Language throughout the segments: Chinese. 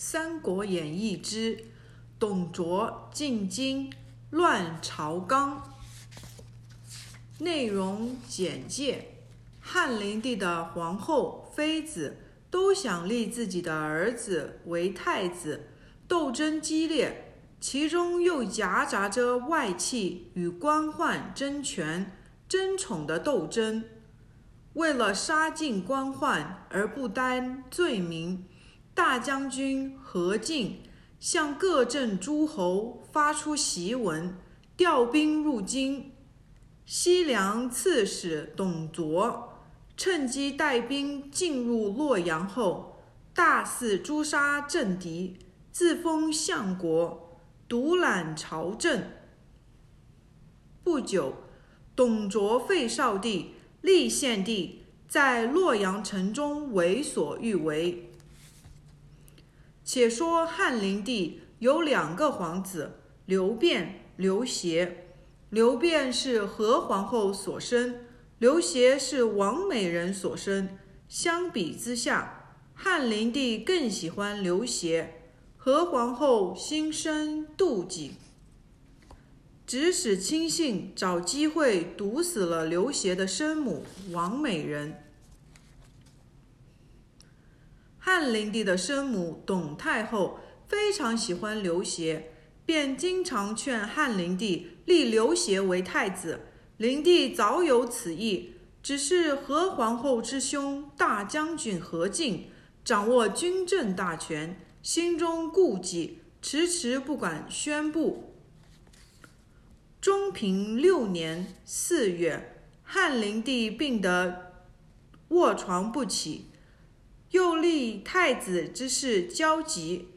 三国演义之董卓进京乱朝纲。内容简介：汉灵帝的皇后、妃子都想立自己的儿子为太子，斗争激烈，其中又夹杂着外戚与官宦争权、争宠的斗争。为了杀尽官宦而不担罪名。大将军何进向各镇诸侯发出檄文，调兵入京。西凉刺史董卓趁机带兵进入洛阳后，大肆诛杀政敌，自封相国，独揽朝政。不久，董卓废少帝，立献帝，在洛阳城中为所欲为。且说汉灵帝有两个皇子，刘辩、刘协。刘辩是何皇后所生，刘协是王美人所生。相比之下，汉灵帝更喜欢刘协，何皇后心生妒忌，指使亲信找机会毒死了刘协的生母王美人。汉灵帝的生母董太后非常喜欢刘协，便经常劝汉灵帝立刘协为太子。灵帝早有此意，只是何皇后之兄大将军何进掌握军政大权，心中顾忌，迟迟不敢宣布。中平六年四月，汉灵帝病得卧床不起。又立太子之事焦急，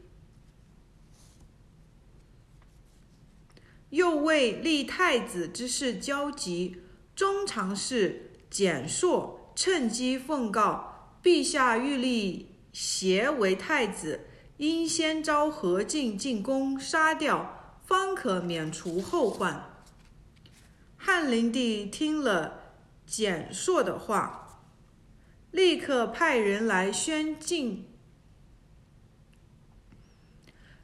又为立太子之事焦急，中常侍蹇硕趁机奉告陛下欲立协为太子，应先召何进进宫杀掉，方可免除后患。汉灵帝听了蹇硕的话。立刻派人来宣进，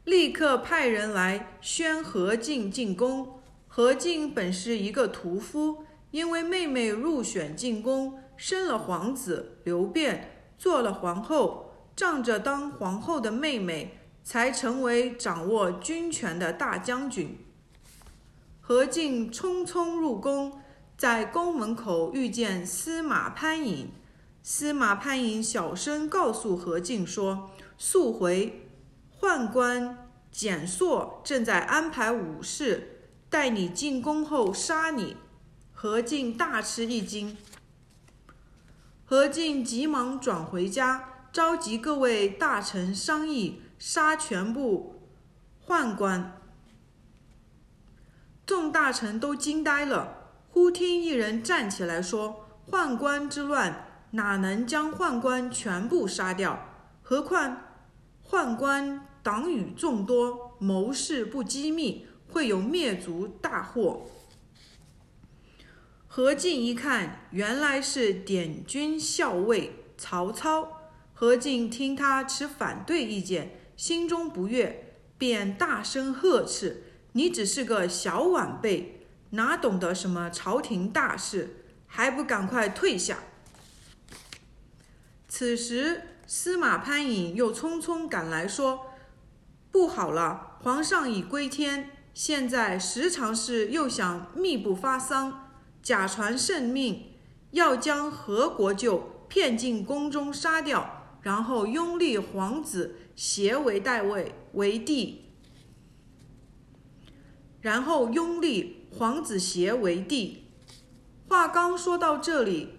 立刻派人来宣何进进宫。何进本是一个屠夫，因为妹妹入选进宫，生了皇子刘辩，做了皇后，仗着当皇后的妹妹，才成为掌握军权的大将军。何进匆匆入宫，在宫门口遇见司马潘颖。司马潘颖小声告诉何进说：“速回，宦官简硕正在安排武士，待你进宫后杀你。”何进大吃一惊。何进急忙转回家，召集各位大臣商议杀全部宦官。众大臣都惊呆了。忽听一人站起来说：“宦官之乱。”哪能将宦官全部杀掉？何况宦官党羽众多，谋士不机密，会有灭族大祸。何进一看，原来是点军校尉曹操。何进听他持反对意见，心中不悦，便大声呵斥：“你只是个小晚辈，哪懂得什么朝廷大事？还不赶快退下！”此时，司马潘颖又匆匆赶来，说：“不好了，皇上已归天，现在时常是又想密不发丧，假传圣命，要将何国舅骗进宫中杀掉，然后拥立皇子协为代位为帝，然后拥立皇子协为帝。”话刚说到这里。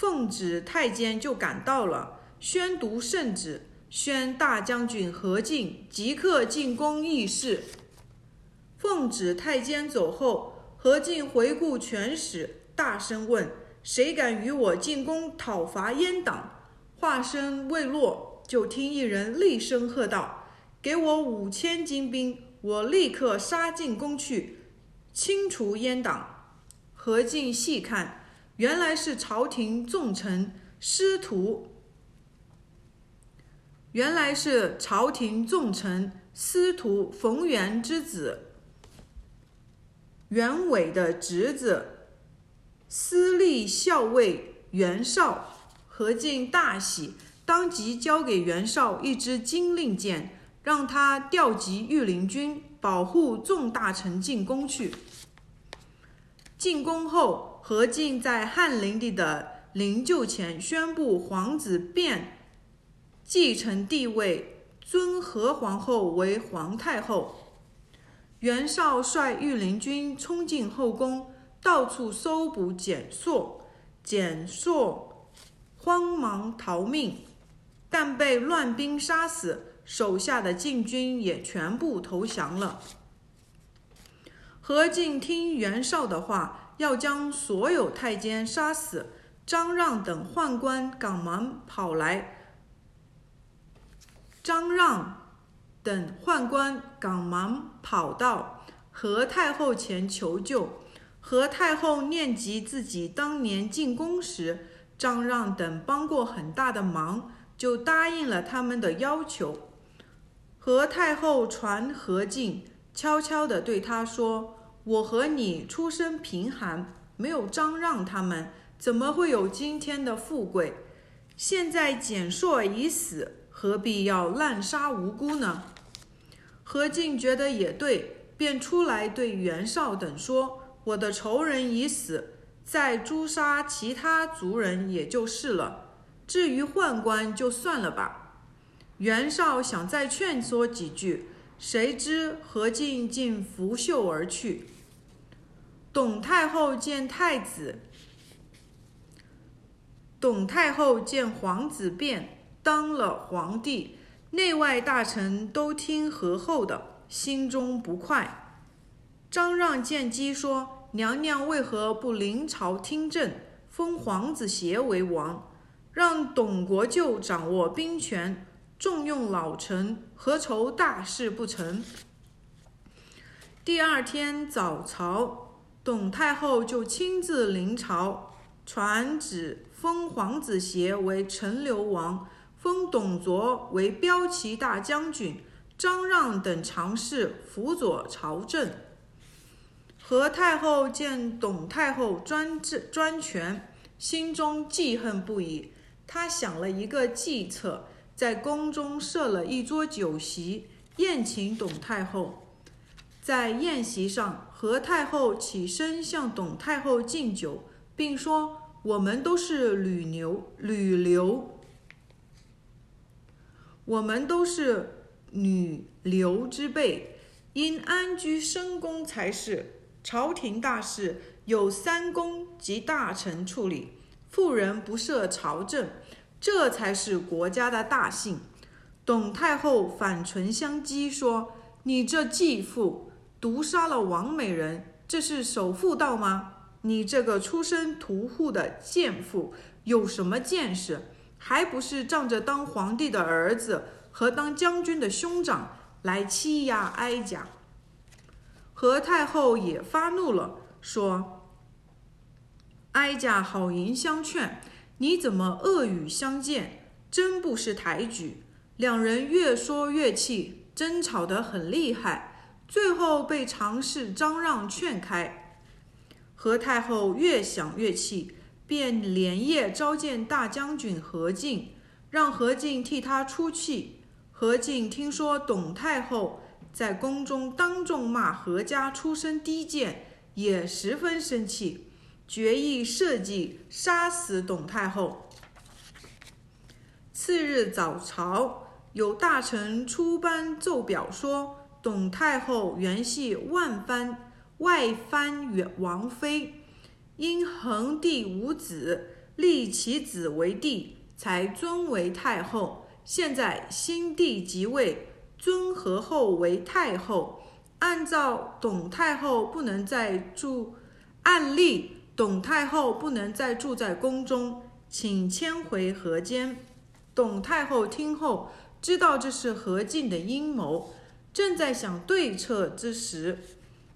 奉旨太监就赶到了，宣读圣旨，宣大将军何进即刻进宫议事。奉旨太监走后，何进回顾全史，大声问：“谁敢与我进宫讨伐阉党？”话声未落，就听一人厉声喝道：“给我五千精兵，我立刻杀进宫去，清除阉党。”何进细看。原来是朝廷重臣师徒原来是朝廷重臣司徒冯源之子，袁伟的侄子，司隶校尉袁绍。何进大喜，当即交给袁绍一支金令箭，让他调集御林军，保护众大臣进宫去。进宫后，何进在汉灵帝的灵柩前宣布皇子变继承帝位，尊何皇后为皇太后。袁绍率御林军冲进后宫，到处搜捕简硕，简硕慌忙逃命，但被乱兵杀死，手下的禁军也全部投降了。何进听袁绍的话，要将所有太监杀死。张让等宦官赶忙跑来。张让等宦官赶忙跑到何太后前求救。何太后念及自己当年进宫时，张让等帮过很大的忙，就答应了他们的要求。何太后传何进，悄悄地对他说：“我和你出身贫寒，没有张让他们，怎么会有今天的富贵？现在简硕已死。”何必要滥杀无辜呢？何进觉得也对，便出来对袁绍等说：“我的仇人已死，再诛杀其他族人也就是了。至于宦官，就算了吧。”袁绍想再劝说几句，谁知何进竟拂袖而去。董太后见太子，董太后见皇子变。当了皇帝，内外大臣都听何后的，心中不快。张让见机说：“娘娘为何不临朝听政，封皇子协为王，让董国舅掌握兵权，重用老臣，何愁大事不成？”第二天早朝，董太后就亲自临朝，传旨封皇子协为陈留王。封董卓为骠骑大将军，张让等常侍辅佐朝政。何太后见董太后专制专权，心中记恨不已。她想了一个计策，在宫中设了一桌酒席，宴请董太后。在宴席上，何太后起身向董太后敬酒，并说：“我们都是吕牛吕留。”我们都是女流之辈，应安居深宫才是。朝廷大事有三公及大臣处理，妇人不涉朝政，这才是国家的大幸。董太后反唇相讥说：“你这继父毒杀了王美人，这是守妇道吗？你这个出身屠户的贱妇，有什么见识？”还不是仗着当皇帝的儿子和当将军的兄长来欺压哀家。何太后也发怒了，说：“哀家好言相劝，你怎么恶语相见？真不是抬举。”两人越说越气，争吵得很厉害，最后被常侍张让劝开。何太后越想越气。便连夜召见大将军何进，让何进替他出气。何进听说董太后在宫中当众骂何家出身低贱，也十分生气，决意设计杀死董太后。次日早朝，有大臣出班奏表说，董太后原系万藩外藩王妃。因恒帝无子，立其子为帝，才尊为太后。现在新帝即位，尊何后为太后。按照董太后不能再住，按例董太后不能再住在宫中，请迁回河间。董太后听后，知道这是何进的阴谋，正在想对策之时。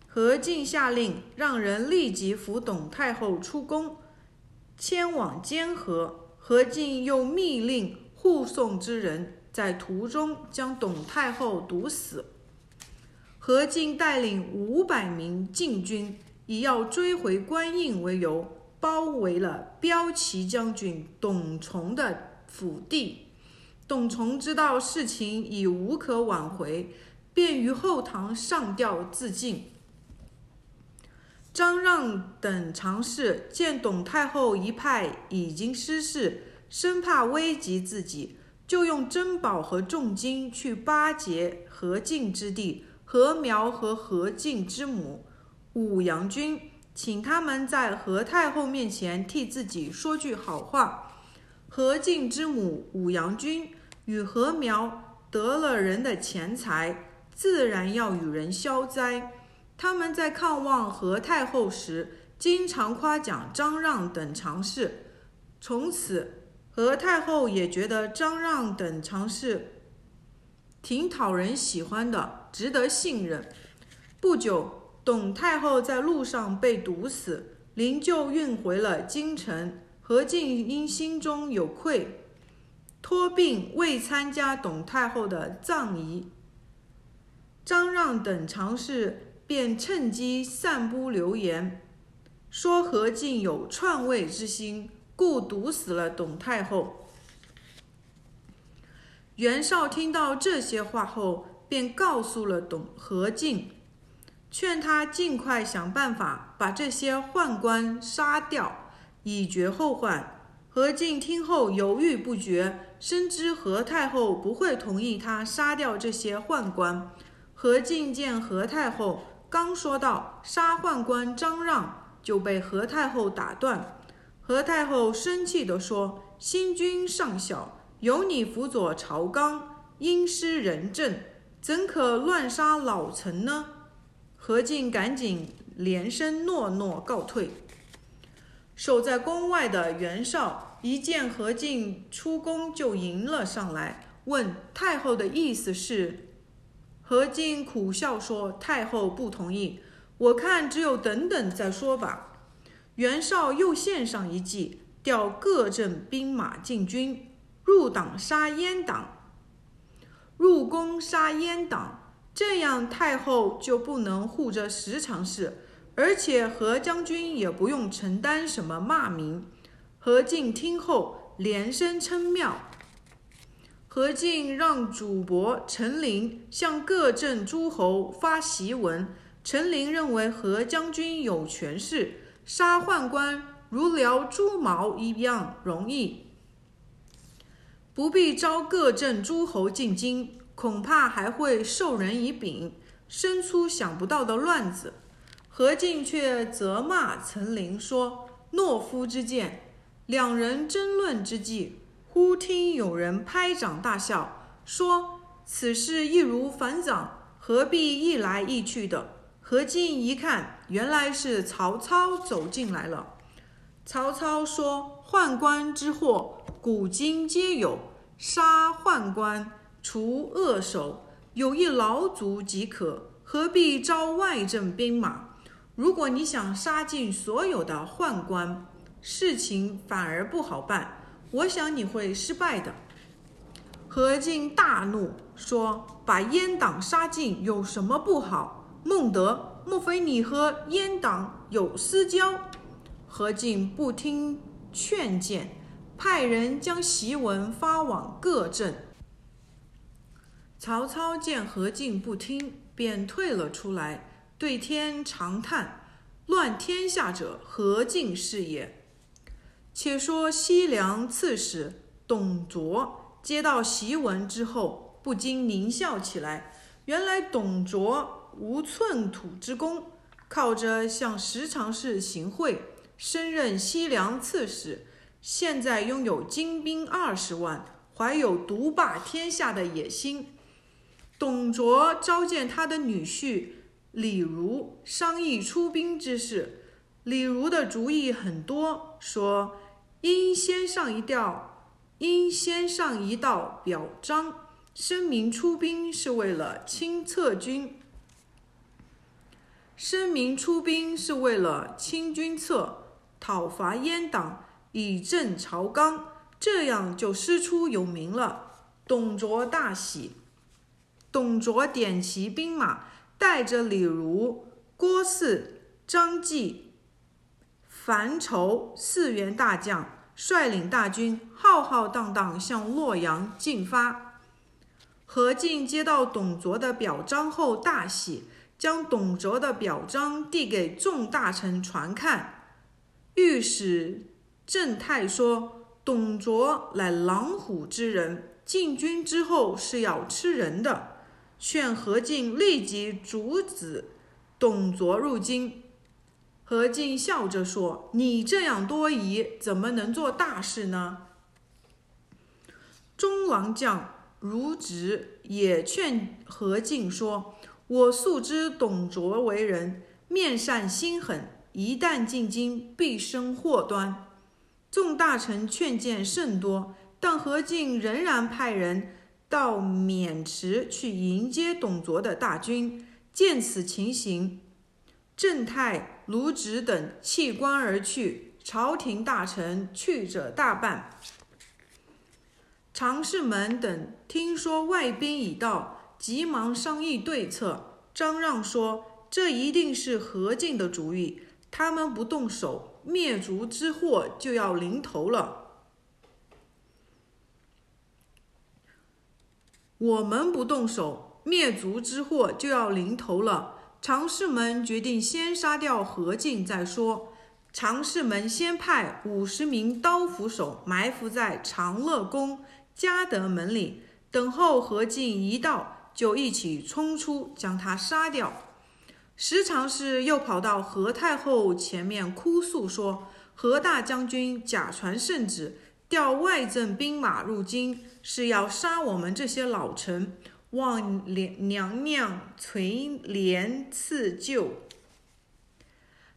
何进下令，让人立即扶董太后出宫，迁往监河。何进又密令护送之人在途中将董太后毒死。何进带领五百名禁军，以要追回官印为由，包围了骠骑将军董崇的府邸。董崇知道事情已无可挽回，便于后堂上吊自尽。张让等常侍见董太后一派已经失势，生怕危及自己，就用珍宝和重金去巴结何进之弟何苗和何进之母武阳君，请他们在何太后面前替自己说句好话。何进之母武阳君与何苗得了人的钱财，自然要与人消灾。他们在看望何太后时，经常夸奖张让等常侍。从此，何太后也觉得张让等常侍挺讨人喜欢的，值得信任。不久，董太后在路上被毒死，灵柩运回了京城。何进因心中有愧，托病未参加董太后的葬仪。张让等常侍。便趁机散布流言，说何进有篡位之心，故毒死了董太后。袁绍听到这些话后，便告诉了董何进，劝他尽快想办法把这些宦官杀掉，以绝后患。何进听后犹豫不决，深知何太后不会同意他杀掉这些宦官。何进见何太后。刚说到杀宦官张让，就被何太后打断。何太后生气地说：“新君尚小，有你辅佐朝纲，因施仁政，怎可乱杀老臣呢？”何进赶紧连声诺诺告退。守在宫外的袁绍一见何进出宫，就迎了上来，问太后的意思是。何进苦笑说：“太后不同意，我看只有等等再说吧。”袁绍又献上一计，调各镇兵马进军，入党杀阉党，入宫杀阉党，这样太后就不能护着十常侍，而且何将军也不用承担什么骂名。何进听后连声称妙。何进让主簿陈琳向各镇诸侯发檄文。陈琳认为何将军有权势，杀宦官如燎猪毛一样容易，不必招各镇诸侯进京，恐怕还会授人以柄，生出想不到的乱子。何进却责骂陈琳说：“懦夫之见。”两人争论之际。忽听有人拍掌大笑，说：“此事易如反掌，何必一来一去的？”何进一看，原来是曹操走进来了。曹操说：“宦官之祸，古今皆有，杀宦官，除恶首，有一劳卒即可，何必招外镇兵马？如果你想杀尽所有的宦官，事情反而不好办。”我想你会失败的。何进大怒，说：“把阉党杀尽有什么不好？”孟德，莫非你和阉党有私交？何进不听劝谏，派人将檄文发往各镇。曹操见何进不听，便退了出来，对天长叹：“乱天下者，何进是也。”且说西凉刺史董卓接到檄文之后，不禁狞笑起来。原来董卓无寸土之功，靠着向十常侍行贿，升任西凉刺史。现在拥有精兵二十万，怀有独霸天下的野心。董卓召见他的女婿李儒，商议出兵之事。李儒的主意很多，说。应先上一调，应先上一道表彰，声明出兵是为了清策军，声明出兵是为了清君侧，讨伐阉党，以正朝纲，这样就师出有名了。董卓大喜。董卓点齐兵马，带着李儒、郭汜、张继、樊稠四员大将，率领大军浩浩荡荡向洛阳进发。何进接到董卓的表彰后大喜，将董卓的表彰递给众大臣传看。御史郑泰说：“董卓乃狼虎之人，进军之后是要吃人的。”劝何进立即阻止董卓入京。何进笑着说：“你这样多疑，怎么能做大事呢？”中郎将卢植也劝何进说：“我素知董卓为人面善心狠，一旦进京，必生祸端。”众大臣劝谏甚多，但何进仍然派人。到渑池去迎接董卓的大军，见此情形，郑泰、卢植等弃官而去，朝廷大臣去者大半。常侍们等听说外兵已到，急忙商议对策。张让说：“这一定是何进的主意，他们不动手，灭族之祸就要临头了。”我们不动手，灭族之祸就要临头了。常侍们决定先杀掉何进再说。常侍们先派五十名刀斧手埋伏在长乐宫嘉德门里，等候何进一到，就一起冲出，将他杀掉。时常侍又跑到何太后前面哭诉说：“何大将军假传圣旨。”调外镇兵马入京，是要杀我们这些老臣，望娘娘娘垂帘赐救。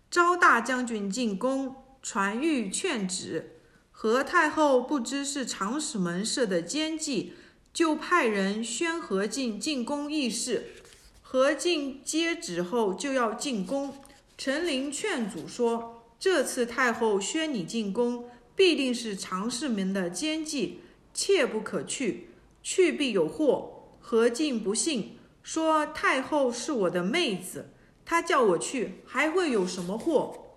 昭大将军进宫，传谕劝旨。何太后不知是长史门设的奸计，就派人宣何进进宫议事。何进接旨后就要进宫，陈琳劝阻说：“这次太后宣你进宫。”必定是常侍们的奸计，切不可去，去必有祸。何进不信，说太后是我的妹子，她叫我去，还会有什么祸？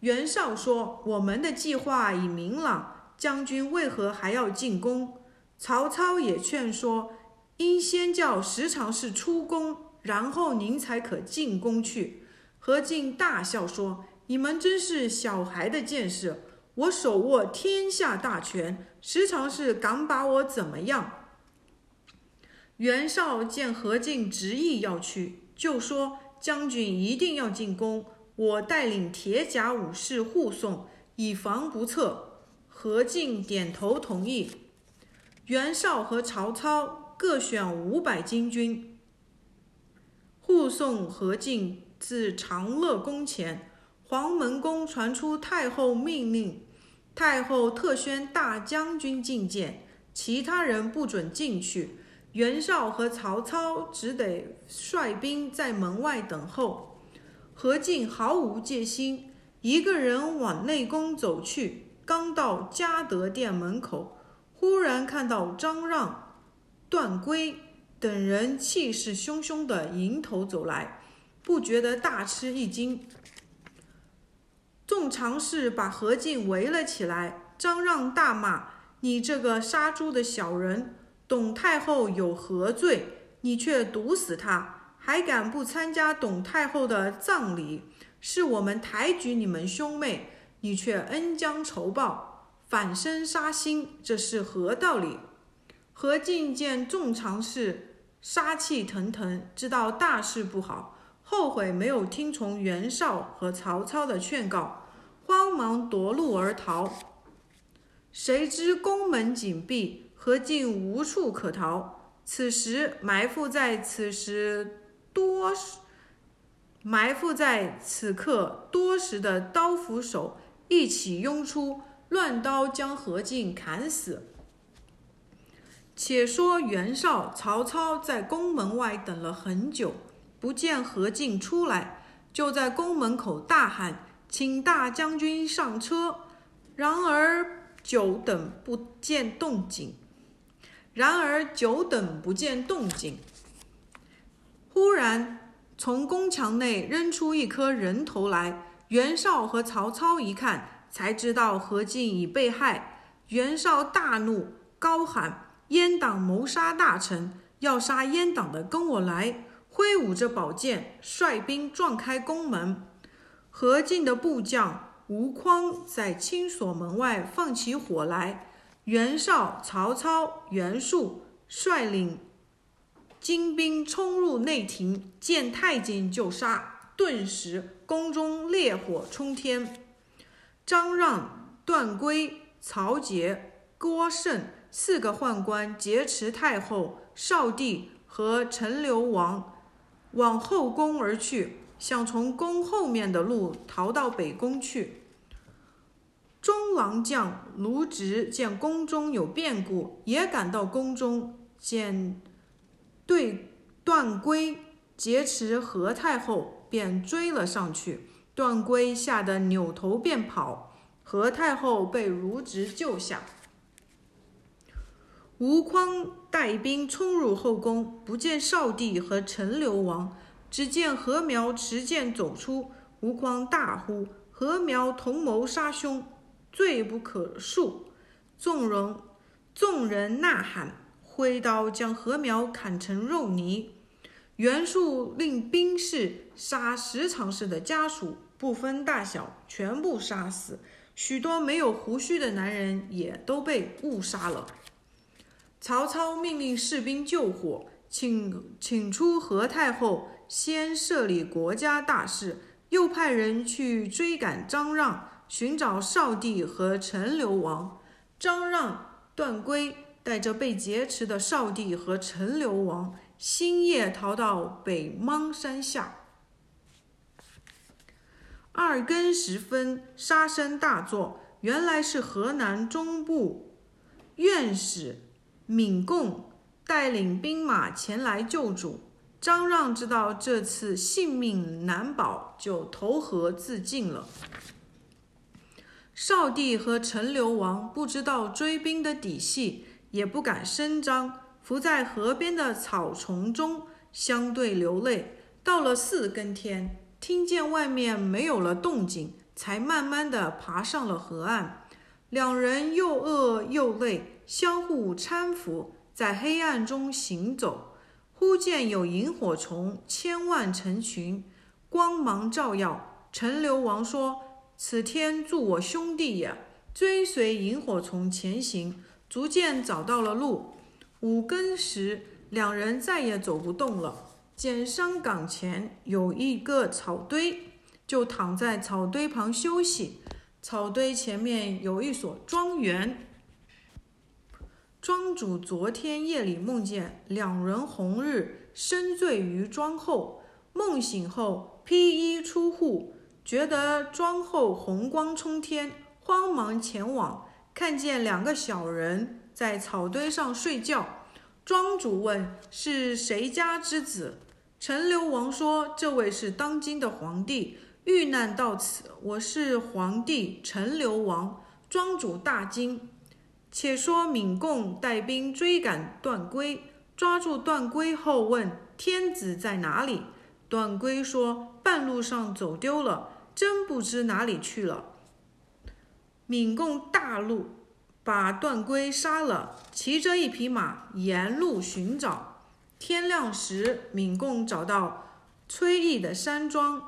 袁绍说：“我们的计划已明朗，将军为何还要进宫？”曹操也劝说：“应先叫时常侍出宫，然后您才可进宫去。”何进大笑说：“你们真是小孩的见识。”我手握天下大权，时常是敢把我怎么样？袁绍见何进执意要去，就说：“将军一定要进宫，我带领铁甲武士护送，以防不测。”何进点头同意。袁绍和曹操各选五百精军，护送何进至长乐宫前。黄门宫传出太后命令。太后特宣大将军觐见，其他人不准进去。袁绍和曹操只得率兵在门外等候。何进毫无戒心，一个人往内宫走去。刚到嘉德殿门口，忽然看到张让、段珪等人气势汹汹地迎头走来，不觉得大吃一惊。众常侍把何进围了起来，张让大骂：“你这个杀猪的小人！董太后有何罪？你却毒死她，还敢不参加董太后的葬礼？是我们抬举你们兄妹，你却恩将仇报，反生杀心，这是何道理？”何进见众常侍杀气腾腾，知道大事不好，后悔没有听从袁绍和曹操的劝告。慌忙夺路而逃，谁知宫门紧闭，何进无处可逃。此时埋伏在此时多埋伏在此刻多时的刀斧手一起拥出，乱刀将何进砍死。且说袁绍、曹操在宫门外等了很久，不见何进出来，就在宫门口大喊。请大将军上车。然而久等不见动静，然而久等不见动静。忽然从宫墙内扔出一颗人头来，袁绍和曹操一看，才知道何进已被害。袁绍大怒，高喊：“阉党谋杀大臣！要杀阉党的，跟我来！”挥舞着宝剑，率兵撞开宫门。何进的部将吴匡在青锁门外放起火来。袁绍、曹操、袁术率领精兵冲入内廷，见太监就杀，顿时宫中烈火冲天。张让、段珪、曹节、郭盛四个宦官劫持太后、少帝和陈留王，往后宫而去，想从宫后面的路逃到北宫去。中郎将卢植见宫中有变故，也赶到宫中，见对段珪劫持何太后，便追了上去。段珪吓得扭头便跑，何太后被卢植救下。吴匡带兵冲入后宫，不见少帝和陈留王，只见何苗持剑走出。吴匡大呼：“何苗同谋杀兄！”罪不可恕，纵容众人呐喊，挥刀将禾苗砍成肉泥。袁术令兵士杀十常侍的家属，不分大小，全部杀死。许多没有胡须的男人也都被误杀了。曹操命令士兵救火，请请出何太后，先设立国家大事，又派人去追赶张让。寻找少帝和陈留王，张让、段珪带着被劫持的少帝和陈留王，星夜逃到北邙山下。二更时分，杀声大作，原来是河南中部院使闵贡带领兵马前来救主。张让知道这次性命难保，就投河自尽了。少帝和陈留王不知道追兵的底细，也不敢声张，伏在河边的草丛中相对流泪。到了四更天，听见外面没有了动静，才慢慢的爬上了河岸。两人又饿又累，相互搀扶，在黑暗中行走。忽见有萤火虫千万成群，光芒照耀。陈留王说。此天助我兄弟也，追随萤火虫前行，逐渐找到了路。五更时，两人再也走不动了。见山岗前有一个草堆，就躺在草堆旁休息。草堆前面有一所庄园。庄主昨天夜里梦见两人红日深醉于庄后，梦醒后披衣出户。觉得庄后红光冲天，慌忙前往，看见两个小人在草堆上睡觉。庄主问：“是谁家之子？”陈留王说：“这位是当今的皇帝，遇难到此。我是皇帝陈留王。”庄主大惊。且说闵贡带兵追赶段珪，抓住段珪后问：“天子在哪里？”段珪说：“半路上走丢了。”真不知哪里去了。闵贡大怒，把段珪杀了，骑着一匹马沿路寻找。天亮时，闵贡找到崔毅的山庄，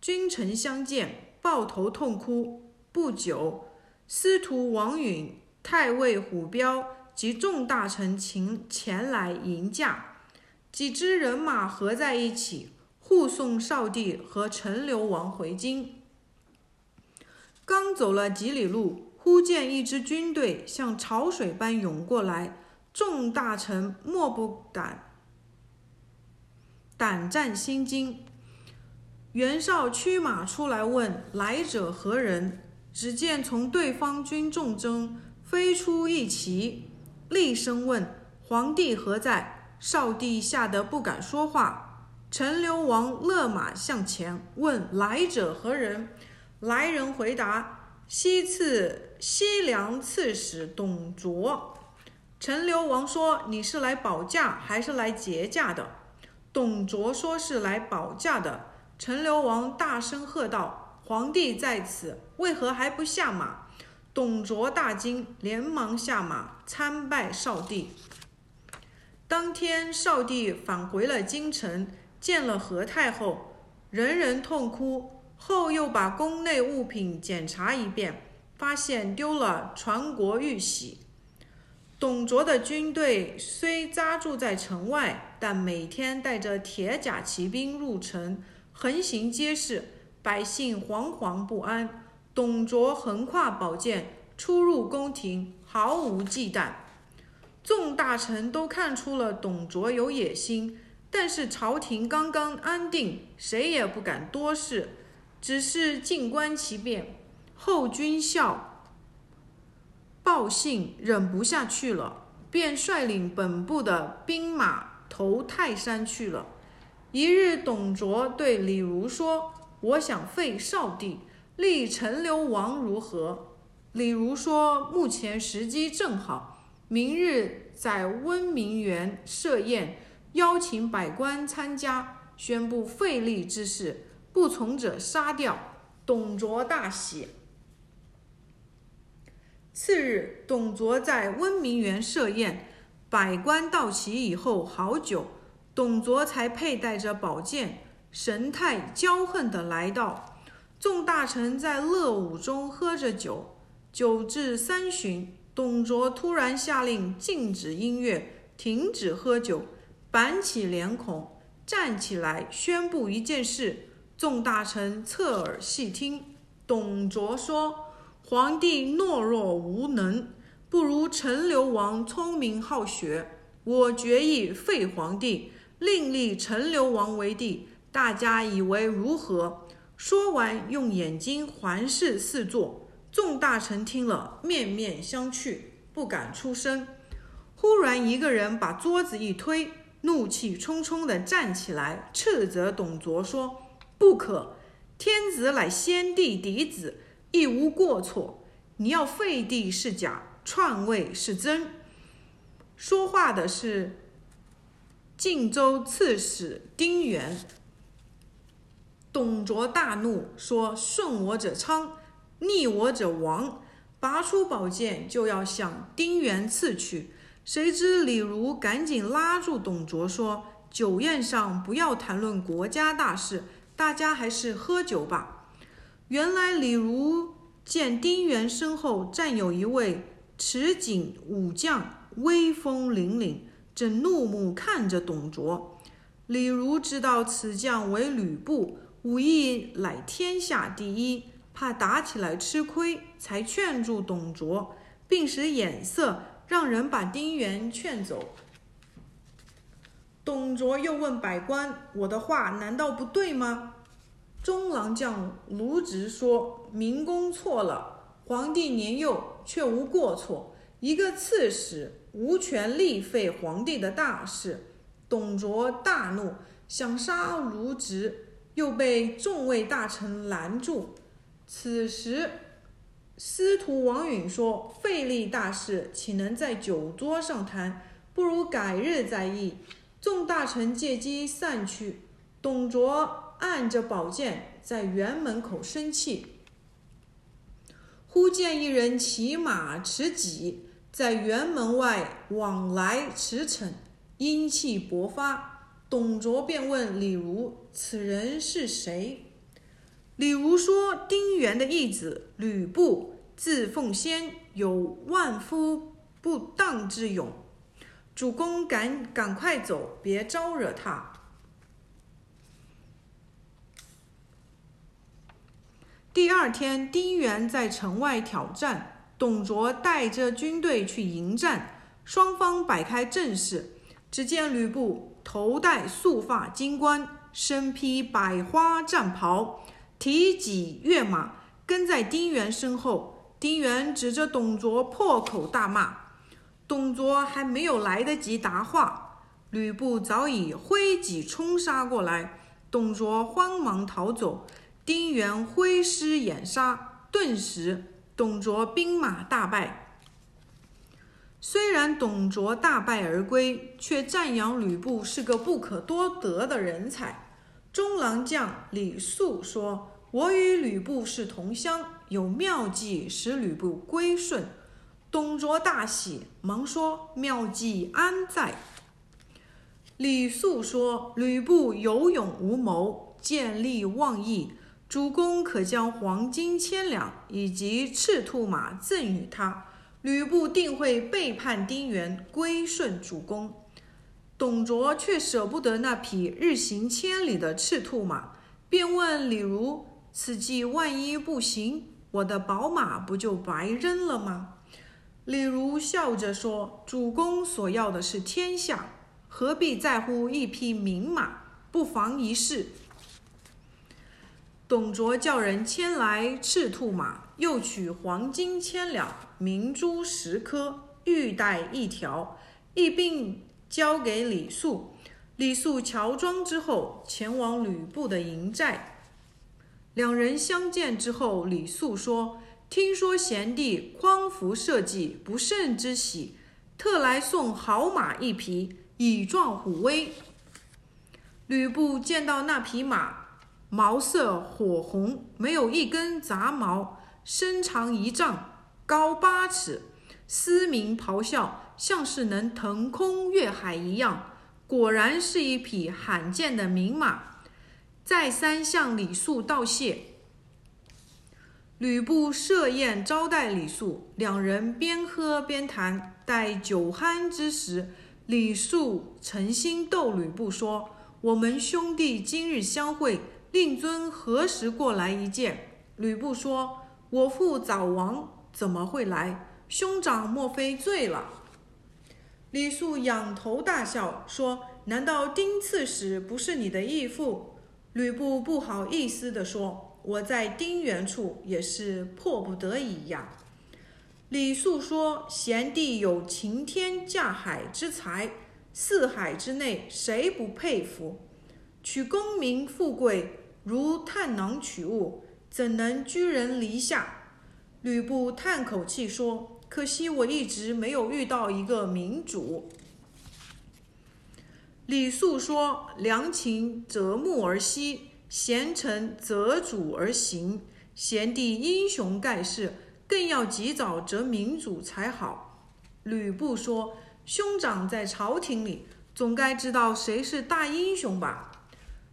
君臣相见，抱头痛哭。不久，司徒王允、太尉虎彪及众大臣请前来迎驾，几支人马合在一起。护送少帝和陈留王回京。刚走了几里路，忽见一支军队像潮水般涌过来，众大臣莫不敢胆战心惊。袁绍驱马出来问来者何人，只见从对方军众中飞出一骑，厉声问皇帝何在。少帝吓得不敢说话。陈留王勒马向前，问来者何人？来人回答：西次西凉刺史董卓。陈留王说：“你是来保驾还是来劫驾的？”董卓说：“是来保驾的。”陈留王大声喝道：“皇帝在此，为何还不下马？”董卓大惊，连忙下马参拜少帝。当天，少帝返回了京城，见了何太后，人人痛哭。后又把宫内物品检查一遍，发现丢了传国玉玺。董卓的军队虽扎驻在城外，但每天带着铁甲骑兵入城，横行街市，百姓惶惶不安。董卓横跨宝剑，出入宫廷，毫无忌惮。众大臣都看出了董卓有野心，但是朝廷刚刚安定，谁也不敢多事，只是静观其变。后军校。报信忍不下去了，便率领本部的兵马投泰山去了。一日，董卓对李儒说：“我想废少帝，立陈留王，如何？”李儒说：“目前时机正好，明日在温明园设宴，邀请百官参加，宣布废立之事，不从者杀掉。”董卓大喜。次日，董卓在温明园设宴，百官到齐以后，好久，董卓才佩戴着宝剑，神态骄横地来到。众大臣在乐舞中喝着酒，酒至三巡，董卓突然下令禁止音乐，停止喝酒，板起脸孔，站起来宣布一件事。众大臣侧耳细听，董卓说。皇帝懦弱无能，不如陈留王聪明好学。我决意废皇帝，另立陈留王为帝。大家以为如何？说完，用眼睛环视四座。众大臣听了，面面相觑，不敢出声。忽然，一个人把桌子一推，怒气冲冲地站起来，斥责董卓说：“不可！天子乃先帝嫡子。”亦无过错，你要废帝是假，篡位是真。说话的是晋州刺史丁原。董卓大怒，说：“顺我者昌，逆我者亡。”拔出宝剑就要向丁原刺去。谁知李儒赶紧拉住董卓，说：“酒宴上不要谈论国家大事，大家还是喝酒吧。”原来李儒见丁原身后站有一位持戟武将，威风凛凛，正怒目看着董卓。李儒知道此将为吕布，武艺乃天下第一，怕打起来吃亏，才劝住董卓，并使眼色让人把丁原劝走。董卓又问百官：“我的话难道不对吗？”中郎将卢植说：“明公错了，皇帝年幼，却无过错。一个刺史无权力废皇帝的大事。”董卓大怒，想杀卢植，又被众位大臣拦住。此时，司徒王允说：“废立大事，岂能在酒桌上谈？不如改日再议。”众大臣借机散去。董卓。按着宝剑在园门口生气，忽见一人骑马持戟，在园门外往来驰骋，英气勃发。董卓便问李儒：“此人是谁？”李儒说：“丁原的义子吕布，字奉先，有万夫不当之勇。主公赶赶快走，别招惹他。”第二天，丁原在城外挑战，董卓带着军队去迎战，双方摆开阵势。只见吕布头戴素发金冠，身披百花战袍，提戟跃马，跟在丁原身后。丁原指着董卓破口大骂，董卓还没有来得及答话，吕布早已挥戟冲杀过来，董卓慌忙逃走。丁原挥师掩杀，顿时董卓兵马大败。虽然董卓大败而归，却赞扬吕布是个不可多得的人才。中郎将李肃说：“我与吕布是同乡，有妙计使吕布归顺。”董卓大喜，忙说：“妙计安在？”李肃说：“吕布有勇无谋，见利忘义。主公可将黄金千两以及赤兔马赠与他，吕布定会背叛丁原，归顺主公。”董卓却舍不得那匹日行千里的赤兔马，便问李儒：“此计万一不行，我的宝马不就白扔了吗？”李儒笑着说：“主公所要的是天下。”何必在乎一匹名马？不妨一试。董卓叫人牵来赤兔马，又取黄金千两、明珠十颗、玉带一条，一并交给李肃。李肃乔装之后，前往吕布的营寨。两人相见之后，李肃说：“听说贤弟匡扶社稷，不胜之喜，特来送好马一匹。”以壮虎威。吕布见到那匹马，毛色火红，没有一根杂毛，身长一丈，高八尺，嘶鸣咆哮，像是能腾空越海一样。果然是一匹罕见的名马。再三向李肃道谢。吕布设宴招待李肃，两人边喝边谈，待酒酣之时。李肃诚心逗吕布说：“我们兄弟今日相会，令尊何时过来一见？”吕布说：“我父早亡，怎么会来？兄长莫非醉了？”李肃仰头大笑说：“难道丁刺史不是你的义父？”吕布不好意思地说：“我在丁原处也是迫不得已呀。”李肃说：“贤弟有擎天架海之才，四海之内谁不佩服？取功名富贵如探囊取物，怎能居人篱下？”吕布叹口气说：“可惜我一直没有遇到一个明主。”李肃说：“良禽择木而栖，贤臣择主而行。贤弟英雄盖世。”更要及早择明主才好。吕布说：“兄长在朝廷里，总该知道谁是大英雄吧？”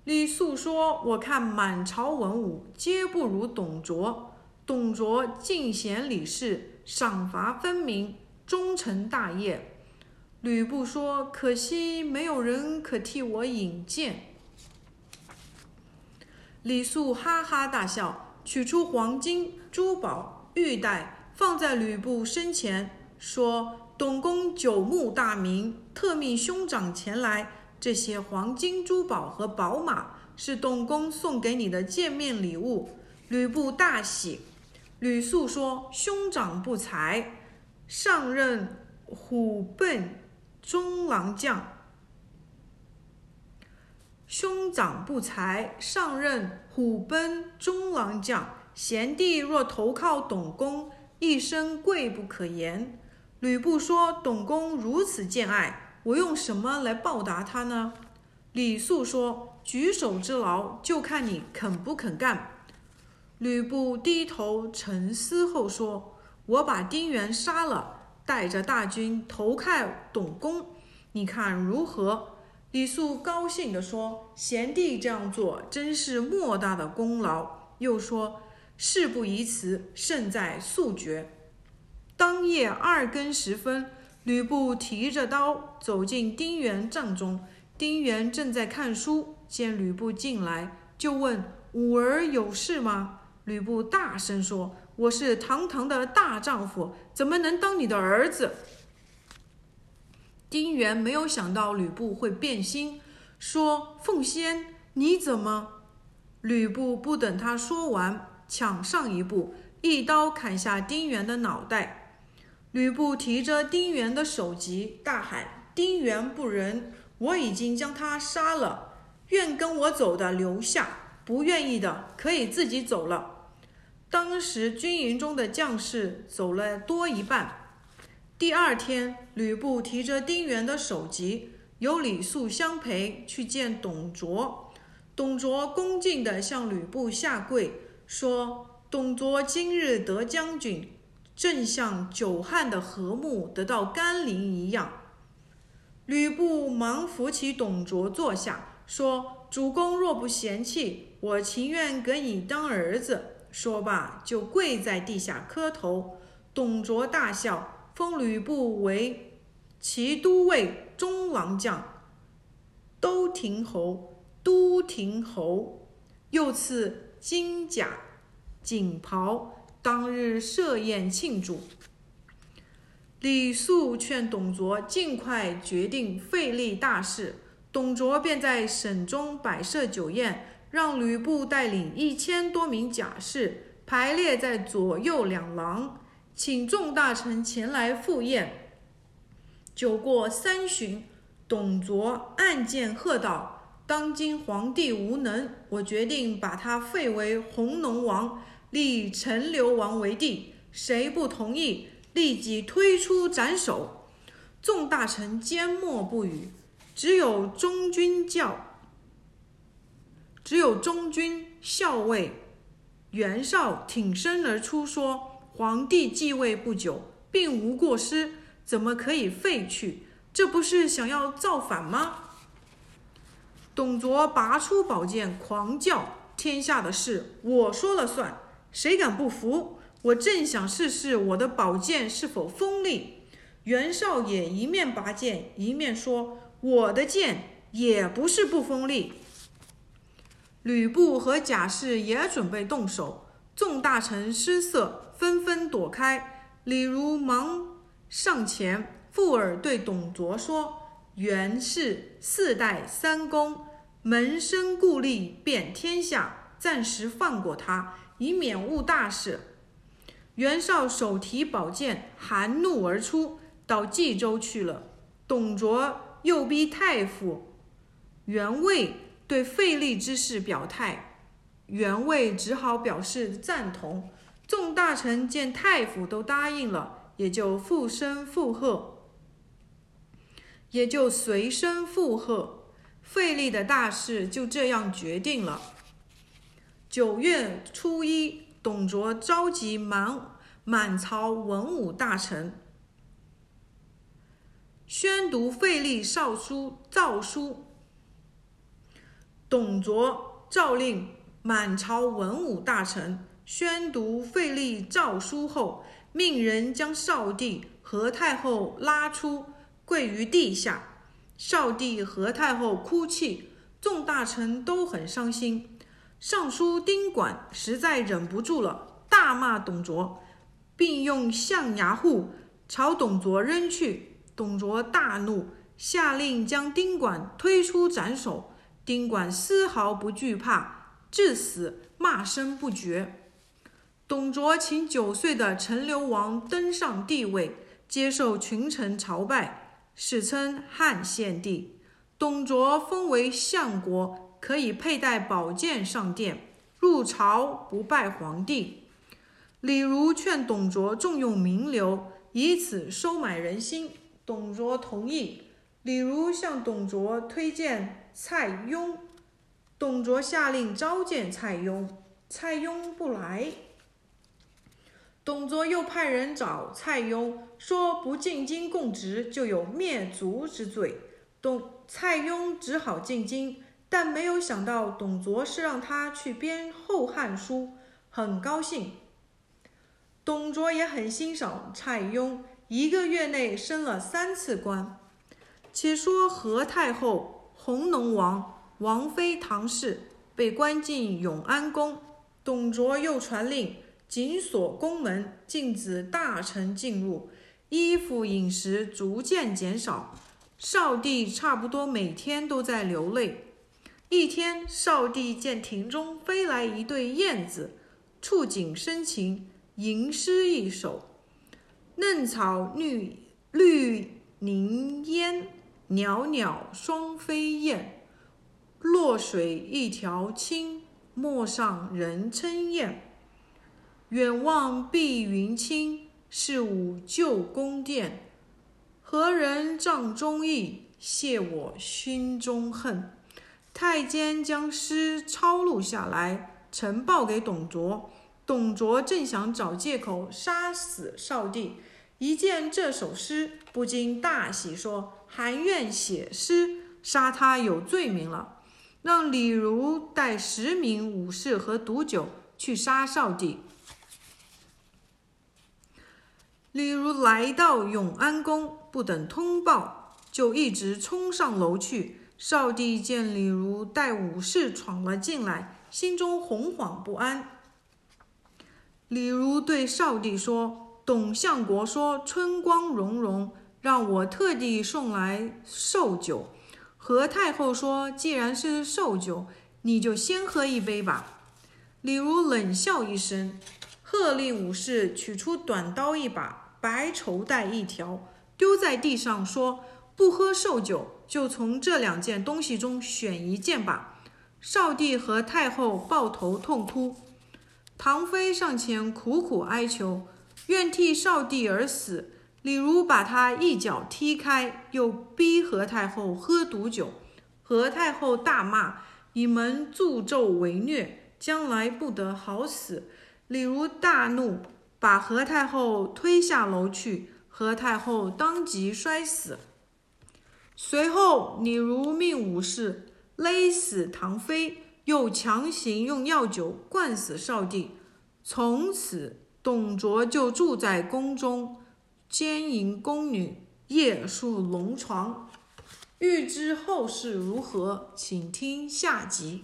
李肃说：“我看满朝文武皆不如董卓。董卓尽贤礼事，赏罚分明，终成大业。”吕布说：“可惜没有人可替我引荐。”李肃哈哈大笑，取出黄金珠宝。玉带放在吕布身前，说：“董公久慕大名，特命兄长前来。这些黄金珠宝和宝马是董公送给你的见面礼物。”吕布大喜。吕肃说：“兄长不才，上任虎贲中郎将。兄长不才，上任虎贲中郎将。”贤弟若投靠董公，一生贵不可言。吕布说：“董公如此见爱，我用什么来报答他呢？”李肃说：“举手之劳，就看你肯不肯干。”吕布低头沉思后说：“我把丁原杀了，带着大军投靠董公，你看如何？”李肃高兴地说：“贤弟这样做，真是莫大的功劳。”又说。事不宜迟，胜在速决。当夜二更时分，吕布提着刀走进丁原帐中。丁原正在看书，见吕布进来，就问：“五儿有事吗？”吕布大声说：“我是堂堂的大丈夫，怎么能当你的儿子？”丁原没有想到吕布会变心，说：“凤仙，你怎么？”吕布不等他说完。抢上一步，一刀砍下丁原的脑袋。吕布提着丁原的首级，大喊：“丁原不仁，我已经将他杀了。愿跟我走的留下，不愿意的可以自己走了。”当时军营中的将士走了多一半。第二天，吕布提着丁原的首级，由李肃相陪去见董卓。董卓恭敬地向吕布下跪，说：“董卓今日得将军，正像久旱的禾木得到甘霖一样。”吕布忙扶起董卓坐下，说：“主公若不嫌弃，我情愿给你当儿子。”说罢，就跪在地下磕头。董卓大笑，封吕布为骑都尉中郎将、都亭侯、都亭侯，又赐金甲、锦袍。当日设宴庆祝。李肃劝董卓尽快决定废立大事，董卓便在省中摆设酒宴。让吕布带领一千多名甲士排列在左右两廊，请众大臣前来赴宴。酒过三巡，董卓暗箭喝道：“当今皇帝无能，我决定把他废为弘农王，立陈留王为帝。谁不同意，立即推出斩首。”众大臣缄默不语，只有中军教。只有中军校尉袁绍挺身而出说：“皇帝继位不久，并无过失，怎么可以废去？这不是想要造反吗？”董卓拔出宝剑，狂叫：“天下的事我说了算，谁敢不服？我正想试试我的宝剑是否锋利。”袁绍也一面拔剑，一面说：“我的剑也不是不锋利。”吕布和贾氏也准备动手，众大臣失色，纷纷躲开。李儒忙上前附耳对董卓说：“袁氏四代三公，门生故吏遍天下，暂时放过他，以免误大事。”袁绍手提宝剑，含怒而出，到冀州去了。董卓又逼太傅袁魏。对废立之事表态，袁魏只好表示赞同。众大臣见太傅都答应了，也就附身附和，也就随声附和。废立的大事就这样决定了。九月初一，董卓召集满满朝文武大臣，宣读废立诏书诏书。董卓诏令满朝文武大臣宣读废立诏书后，命人将少帝何太后拉出，跪于地下。少帝何太后哭泣，众大臣都很伤心。尚书丁管实在忍不住了，大骂董卓，并用象牙户朝董卓扔去。董卓大怒，下令将丁管推出斩首。丁管丝毫不惧怕，至死骂声不绝。董卓请九岁的陈留王登上帝位，接受群臣朝拜，史称汉献帝。董卓封为相国，可以佩戴宝剑上殿，入朝不拜皇帝。李儒劝董卓重用名流，以此收买人心。董卓同意。李儒向董卓推荐蔡邕，董卓下令召见蔡邕，蔡邕不来。董卓又派人找蔡邕，说不进京供职就有灭族之罪。董蔡邕只好进京，但没有想到董卓是让他去编《后汉书》，很高兴。董卓也很欣赏蔡邕，一个月内升了三次官。且说何太后、弘农王、王妃唐氏被关进永安宫，董卓又传令紧锁宫门，禁止大臣进入，衣服饮食逐渐减少。少帝差不多每天都在流泪。一天，少帝见庭中飞来一对燕子，触景生情，吟诗一首：“嫩草绿绿凝烟。”袅袅双飞燕，落水一条青，陌上人称燕。远望碧云青，是吾旧宫殿。何人帐中意，泄我心中恨？太监将诗抄录下来，呈报给董卓。董卓正想找借口杀死少帝，一见这首诗，不禁大喜，说：“韩愿写诗，杀他有罪名了。”让李儒带十名武士和毒酒去杀少帝。李儒来到永安宫，不等通报，就一直冲上楼去。少帝见李儒带武士闯了进来，心中惶惶不安。李儒对少帝说：“董相国说春光融融，让我特地送来寿酒。何太后说，既然是寿酒，你就先喝一杯吧。”李儒冷笑一声，喝令武士取出短刀一把，白绸带一条，丢在地上，说：“不喝寿酒，就从这两件东西中选一件吧。”少帝和太后抱头痛哭。唐妃上前苦苦哀求，愿替少帝而死。李儒把他一脚踢开，又逼何太后喝毒酒。何太后大骂：“你们助纣为虐，将来不得好死！”李儒大怒，把何太后推下楼去。何太后当即摔死。随后，李儒命武士勒死唐妃。又强行用药酒灌死少帝，从此董卓就住在宫中，奸淫宫女，夜宿龙床。欲知后事如何，请听下集。